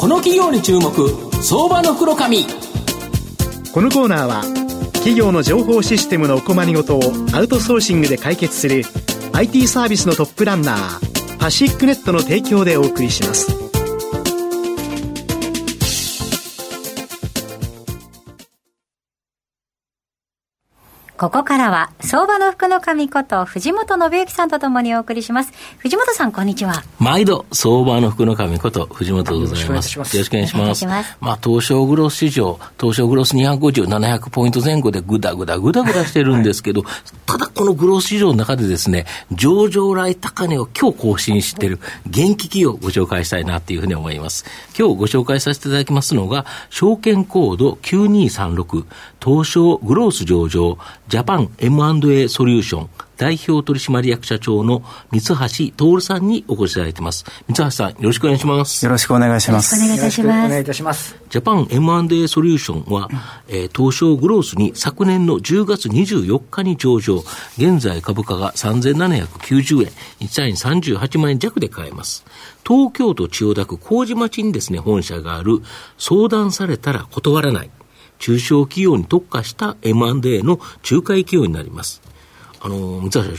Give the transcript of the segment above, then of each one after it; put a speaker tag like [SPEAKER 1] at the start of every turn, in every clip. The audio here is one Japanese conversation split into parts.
[SPEAKER 1] この企業に注目相場の袋紙
[SPEAKER 2] このコーナーは企業の情報システムのお困りごとをアウトソーシングで解決する IT サービスのトップランナーパシックネットの提供でお送りします。
[SPEAKER 3] ここからは、相場の福の神こと藤本信之さんとともにお送りします。藤本さん、こんにちは。
[SPEAKER 4] 毎度、相場の福の神こと藤本でございます。よろしくお願いします。ますまあ、東証グロス市場、東証グロス250、700ポイント前後でぐだぐだぐだぐだしてるんですけど、はい、ただこのグロス市場の中でですね、上場来高値を今日更新している元気企業をご紹介したいなっていうふうに思います。今日ご紹介させていただきますのが、証券コード9236、東証グロース上場、ジャパン M&A ソリューション代表取締役社長の三橋徹さんにお越しいただいてます。三橋さん、よろしくお願いします。
[SPEAKER 5] よろしくお願いします。
[SPEAKER 3] よろしくお願いいたします。お願いいた
[SPEAKER 4] します。ジャパン M&A ソリューションは、えー、東証グロースに昨年の10月24日に上場、現在株価が3790円、1単位38万円弱で買えます。東京都千代田区麹町にですね、本社がある、相談されたら断らない。中小企業に特化した M&A の仲介企業になります。あの、三橋社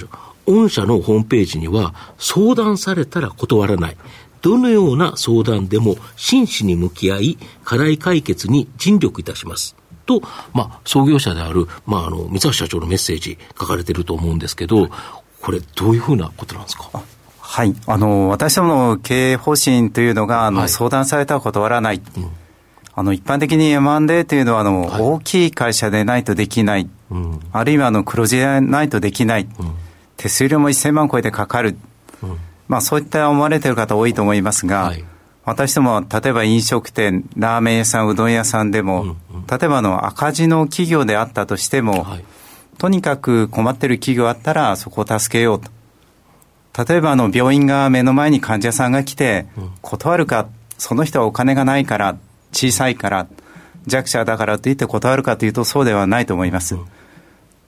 [SPEAKER 4] 長、御社のホームページには、相談されたら断らない。どのような相談でも真摯に向き合い、課題解決に尽力いたします。と、まあ、創業者である、まあ、あの、三橋社長のメッセージ書かれてると思うんですけど、これ、どういうふうなことなんですか？
[SPEAKER 5] はい。あの、私どもの経営方針というのが、あの、はい、相談されたら断らない。うんあの一般的に M&A というのはあの、はい、大きい会社でないとできない、うん、あるいはあの黒字でないとできない、うん、手数料も1000万超えてかかる、うん、まあ、そういった思われている方多いと思いますが、はい、私ども例えば飲食店、ラーメン屋さん、うどん屋さんでも、うんうん、例えばあの赤字の企業であったとしても、はい、とにかく困っている企業あったらそこを助けようと。例えばあの病院が目の前に患者さんが来て、断るか、その人はお金がないから、小さいから、弱者だからといって断るかというとそうではないと思います。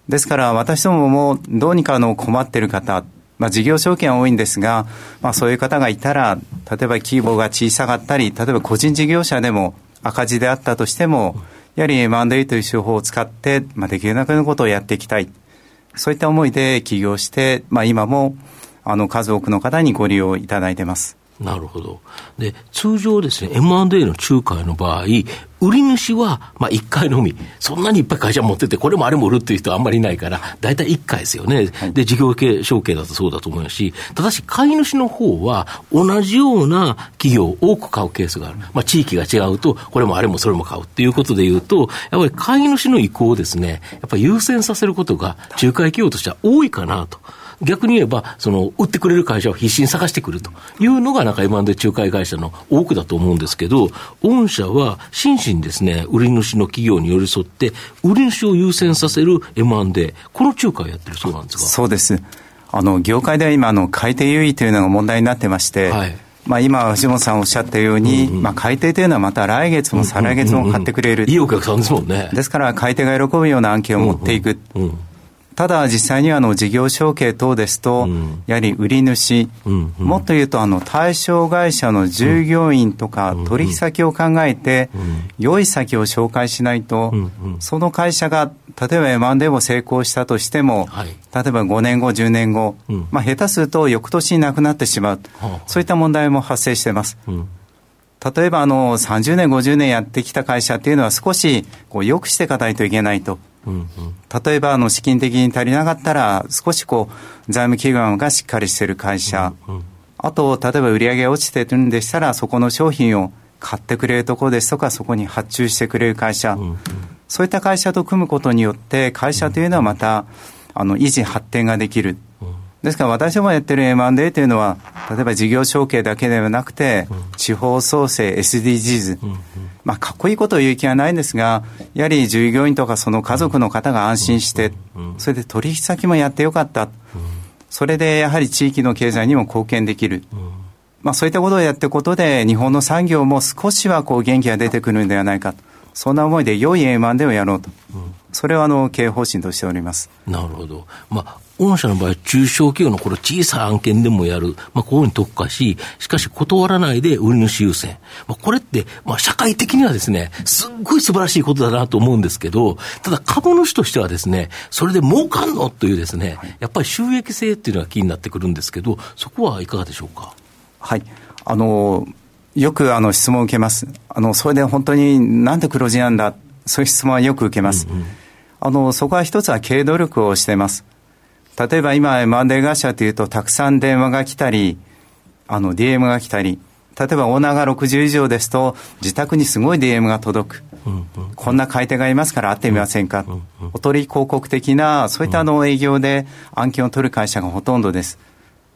[SPEAKER 5] ですから私どももどうにかの困っている方、まあ、事業証券は多いんですが、まあ、そういう方がいたら、例えば規模が小さかったり、例えば個人事業者でも赤字であったとしても、やはり M&A という手法を使って、まあ、できるだけのことをやっていきたい。そういった思いで起業して、まあ、今もあの数多くの方にご利用いただいてます。
[SPEAKER 4] なるほど。で、通常ですね、M&A の仲介の場合、売り主は、まあ、1回のみ、そんなにいっぱい会社持ってて、これもあれも売るっていう人はあんまりいないから、大体1回ですよね。はい、で、事業系、承継だとそうだと思うし、ただし、買い主の方は、同じような企業を多く買うケースがある。まあ、地域が違うと、これもあれもそれも買うっていうことでいうと、やっぱり買い主の意向をですね、やっぱり優先させることが、仲介企業としては多いかなと。逆に言えば、その、売ってくれる会社を必死に探してくるというのが、なんか M&A 仲介会社の多くだと思うんですけど、御社は真摯にですね、売り主の企業に寄り添って、売り主を優先させる M&A、この仲介をやってるそうなんですか
[SPEAKER 5] そうです。あの、業界では今、あの、買い手優位というのが問題になってまして、はい。まあ、今、藤本さんおっしゃったように、うんうん、まあ、買い手というのはまた来月も再来月も買ってくれる。
[SPEAKER 4] いいお客さんですもんね。
[SPEAKER 5] ですから、買い手が喜ぶような案件を持っていく。うんうんうんただ実際にはあの事業承継等ですと、やはり売り主、もっと言うとあの対象会社の従業員とか取引先を考えて、良い先を紹介しないと、その会社が例えば M&A を成功したとしても、例えば5年後、10年後、まあ、下手すると翌年になくなってしまう、そういった問題も発生しています。例えばあの30年、50年やってきた会社っていうのは少しこう良くしていかないといけないと。うんうん、例えばあの資金的に足りなかったら少しこう財務基盤がしっかりしている会社、うんうん、あと例えば売り上げが落ちてるんでしたらそこの商品を買ってくれるところですとかそこに発注してくれる会社、うんうん、そういった会社と組むことによって会社というのはまたあの維持発展ができる。ですから私もやってる M&A というのは、例えば事業承継だけではなくて、地方創生、SDGs、まあ、かっこいいことを言う気はないんですが、やはり従業員とかその家族の方が安心して、それで取引先もやってよかった。それでやはり地域の経済にも貢献できる。まあ、そういったことをやっていくことで、日本の産業も少しはこう元気が出てくるんではないか。そんな思いで良い M&A をやろうと。それはあの経営方針としております。
[SPEAKER 4] なるほど。まあ、御社の場合、中小企業のこの小さい案件でもやる、まあ、こういうに特化し、しかし断らないで売り主優先。まあ、これって、まあ、社会的にはですね、すっごい素晴らしいことだなと思うんですけど、ただ株主としてはですね、それで儲かんのというですね、やっぱり収益性っていうのが気になってくるんですけど、そこはいかがでしょうか？
[SPEAKER 5] はい。あの、よくあの質問を受けます。あの、それで本当になんで黒字なんだそういう質問はよく受けます。うんうん、あの、そこは一つは経営努力をしています。例えば今、M&A 会社というと、たくさん電話が来たり、あの、DM が来たり、例えばオーナーが60以上ですと、自宅にすごい DM が届く。うんうん、こんな買い手がいますから会ってみませんか？うんうん、おとり広告的な、そういったあの営業で案件を取る会社がほとんどです。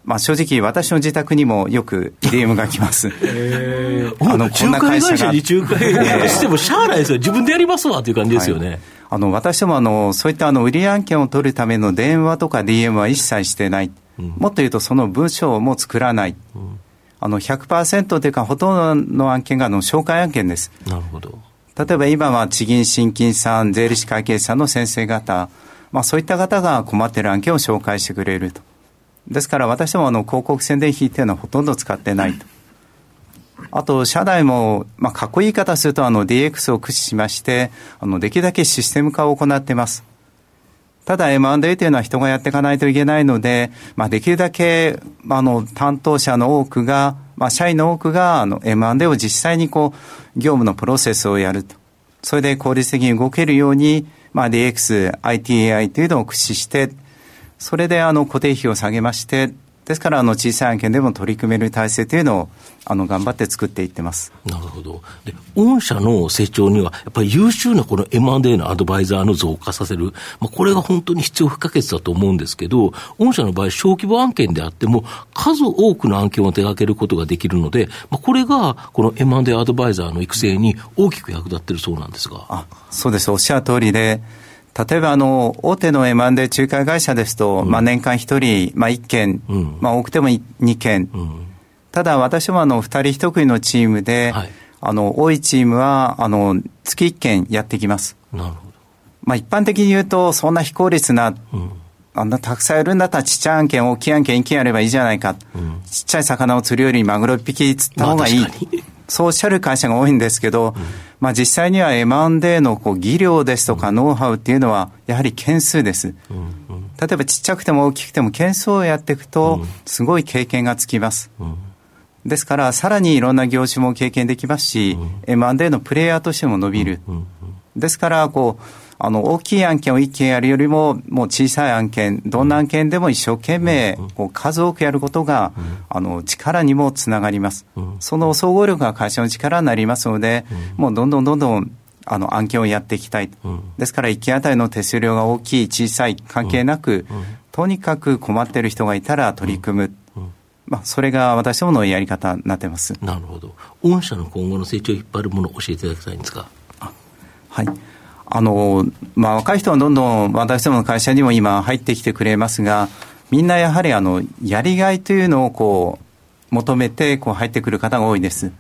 [SPEAKER 5] まあ、正直、私の自宅にもよく DM が来ます。
[SPEAKER 4] あの、こんな会社が。に仲介してもしゃあないですよ。自分でやりますわという感じですよね。はい
[SPEAKER 5] あの、私もあの、そういったあの、売り案件を取るための電話とか DM は一切してない。うん、もっと言うと、その文章も作らない。うん、あの、100%というか、ほとんどの案件があの、紹介案件です。
[SPEAKER 4] なるほど。
[SPEAKER 5] 例えば今は地銀、新金さん、税理士会計士さんの先生方、まあそういった方が困っている案件を紹介してくれると。ですから私どもあの広告宣伝費っていうのはほとんど使ってないと。あと、社内も、まあ、かっこいい言い方すると、あの、DX を駆使しまして、あの、できるだけシステム化を行ってます。ただ M&A というのは人がやっていかないといけないので、まあ、できるだけ、あの、担当者の多くが、まあ、社員の多くが、あの、M&A を実際にこう、業務のプロセスをやると。それで効率的に動けるように、まあ、DX、ITAI というのを駆使して、それであの固定費を下げまして、ですからあの小さい案件でも取り組める体制というのをあの頑張って作っていってます。
[SPEAKER 4] なるほど。で、御社の成長には、やっぱり優秀なこの M&A のアドバイザーの増加させる、まあ、これが本当に必要不可欠だと思うんですけど、御社の場合、小規模案件であっても、数多くの案件を手掛けることができるので、まあ、これがこの M&A アドバイザーの育成に大きく役立ってるそうなんですが。
[SPEAKER 5] あそうです。おっしゃる通りで、例えばあの大手の M&A 仲介会社ですと、うん、まあ、年間1人、まあ、1件、うん、まあ、多くても2件、うん、ただ私もあの2人1組のチームで、はい、あの多いチームはあの月1件やってきます。なるほど。まあ、一般的に言うと、そんな非効率な、あんなたくさんやるんだったらちっちゃい案件、大きい案件1件やればいいじゃないか。ちっちゃい魚を釣るよりマグロ1匹釣った方がいい。まあそうおっしゃる会社が多いんですけど、うん、まあ実際には M&A のこう技量ですとかノウハウっていうのは、やはり件数です。うんうん、例えばちっちゃくても大きくても件数をやっていくと、すごい経験がつきます。ですから、さらにいろんな業種も経験できますし、M&A のプレイヤーとしても伸びる。ですから、こう、あの、大きい案件を一件やるよりも、もう小さい案件、どんな案件でも一生懸命、こう、数多くやることが、あの、力にもつながります。その総合力が会社の力になりますので、もうどんどんどんどん、あの、案件をやっていきたい。ですから、一件あたりの手数料が大きい、小さい、関係なく、とにかく困っている人がいたら取り組む。まあ、それが私どものやり方になってます。
[SPEAKER 4] なるほど。御社の今後の成長を引っ張るものを教えていただきたいんですか。
[SPEAKER 5] はい。あの、まあ、若い人はどんどん私どもの会社にも今入ってきてくれますが、みんなやはりあの、やりがいというのをこう、求めてこう入ってくる方が多いです。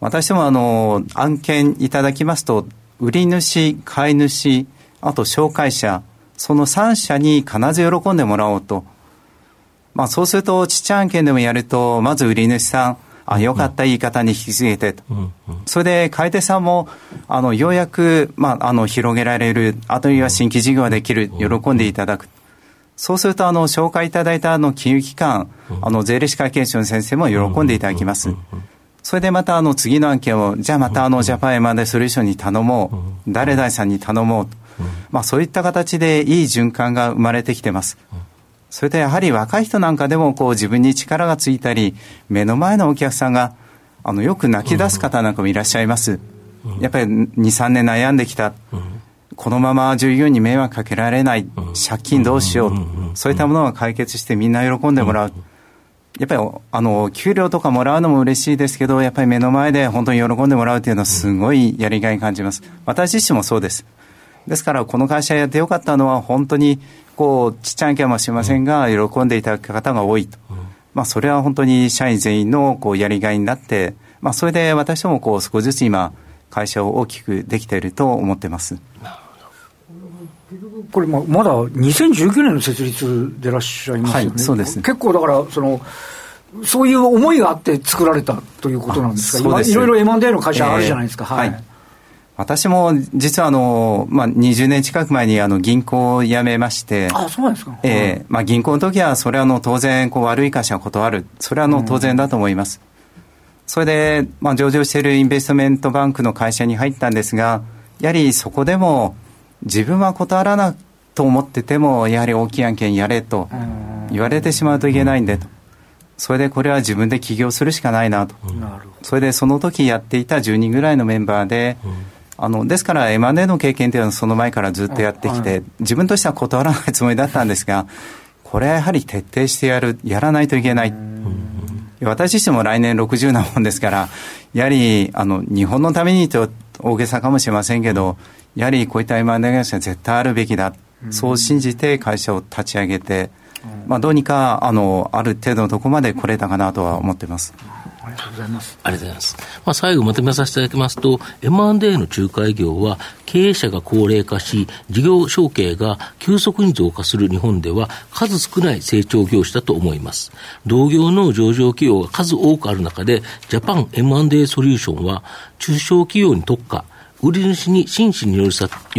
[SPEAKER 5] 私どもあの、案件いただきますと、売り主、買い主、あと紹介者、その3社に必ず喜んでもらおうと。まあそうすると、ちっちゃい案件でもやると、まず売り主さん、あ、よかった言い方に引き継げてと。それで、買い手さんも、あの、ようやく、まあ、あの、広げられる、あるいは新規事業ができる、喜んでいただく。そうすると、あの、紹介いただいた、あの、金融機関、あの、税理士会計士の先生も喜んでいただきます。それでまた、あの、次の案件を、じゃあまた、あの、ジャパンエマーデソリューションに頼もう。誰々さんに頼もうと。まあ、そういった形でいい循環が生まれてきてます。それでやはり若い人なんかでもこう自分に力がついたり、目の前のお客さんがあのよく泣き出す方なんかもいらっしゃいます。やっぱり2、3年悩んできた。このまま従業員に迷惑かけられない、借金どうしよう、そういったものが解決してみんな喜んでもらう。やっぱりあの給料とかもらうのも嬉しいですけど、やっぱり目の前で本当に喜んでもらうというのはすごいやりがい感じます。私自身もそうです。ですから、この会社やってよかったのは、本当にこうちっちゃいかもしれませんが、喜んでいただく方が多いと、うん、まあ、それは本当に社員全員のこうやりがいになって、まあ、それで私どもこう少しずつ今、会社を大きくできていると思ってます。
[SPEAKER 6] これままだ2019年の設立でいらっしゃいますよね、はい、
[SPEAKER 5] そうです。
[SPEAKER 6] 結構だからそのそういう思いがあって作られたということなんですか、今、いろいろ M&A の会社あるじゃないですか。えー、はい、はい
[SPEAKER 5] 私も実はあの、まあ、20年近く前にあの銀行を辞めまして、
[SPEAKER 6] あそうなんですか、
[SPEAKER 5] えーまあ、銀行の時は、それはあの当然こう悪い会社は断る、それはあの当然だと思います。うん、それで、まあ、上場しているインベストメントバンクの会社に入ったんですが、やはりそこでも、自分は断らなと思ってても、やはり大きい案件やれと言われてしまうといけないんでと。それでこれは自分で起業するしかないなと、うん、それでその時やっていた10人ぐらいのメンバーで、うんあのですから M&A の経験というのはその前からずっとやってきて、自分としては断らないつもりだったんですが、これはやはり徹底してやる、やらないといけない。私自身も来年60なもんですから、やはりあの日本のためにと大げさかもしれませんけど、やはりこういった M&A 会社は絶対あるべきだ、そう信じて会社を立ち上げて、まあ、どうにかあのある程度のところまで来れたかなとは思ってます。
[SPEAKER 6] ありがとうございます。
[SPEAKER 4] ありがとうございます。まあ、最後まとめさせていただきますと、M&A の仲介業は、経営者が高齢化し、事業承継が急速に増加する日本では、数少ない成長業種だと思います。同業の上場企業が数多くある中で、ジャパン M&A ソリューションは、中小企業に特化、売り主に真摯に寄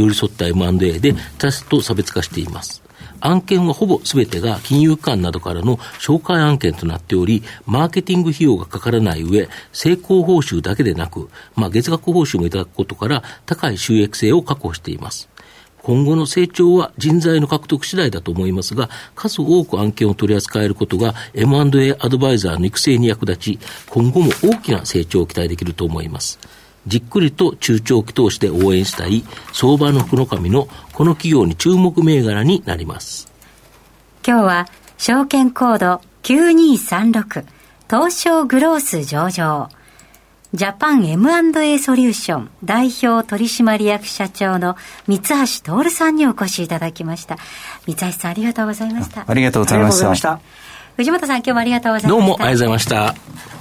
[SPEAKER 4] り添った M&A で、他社と差別化しています。案件はほぼすべてが金融機関などからの紹介案件となっており、マーケティング費用がかからない上、成功報酬だけでなく、まあ、月額報酬もいただくことから、高い収益性を確保しています。今後の成長は人材の獲得次第だと思いますが、数多く案件を取り扱えることが M&A アドバイザーの育成に役立ち、今後も大きな成長を期待できると思います。じっくりと中長期投資で応援したい相場の福の神のこの企業に注目銘柄になります。
[SPEAKER 3] 今日は証券コード9236東証グロース上場ジャパン M&A ソリューション代表取締役社長の三橋徹さんにお越しいただきました。三橋さんありがとうございました。
[SPEAKER 5] ありがとうございました。
[SPEAKER 3] 藤本さん今日もありがとうございました。
[SPEAKER 4] どうもありがとうございました。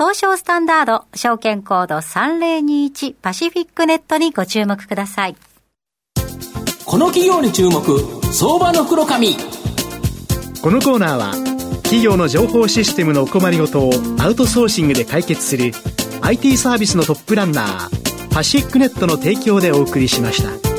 [SPEAKER 3] 東証スタンダード証券コード3021パシフィックネットにご注目ください。
[SPEAKER 1] この企業に注目、相場の黒髪。
[SPEAKER 2] このコーナーは企業の情報システムのお困りごとをアウトソーシングで解決する IT サービスのトップランナーパシフィックネットの提供でお送りしました。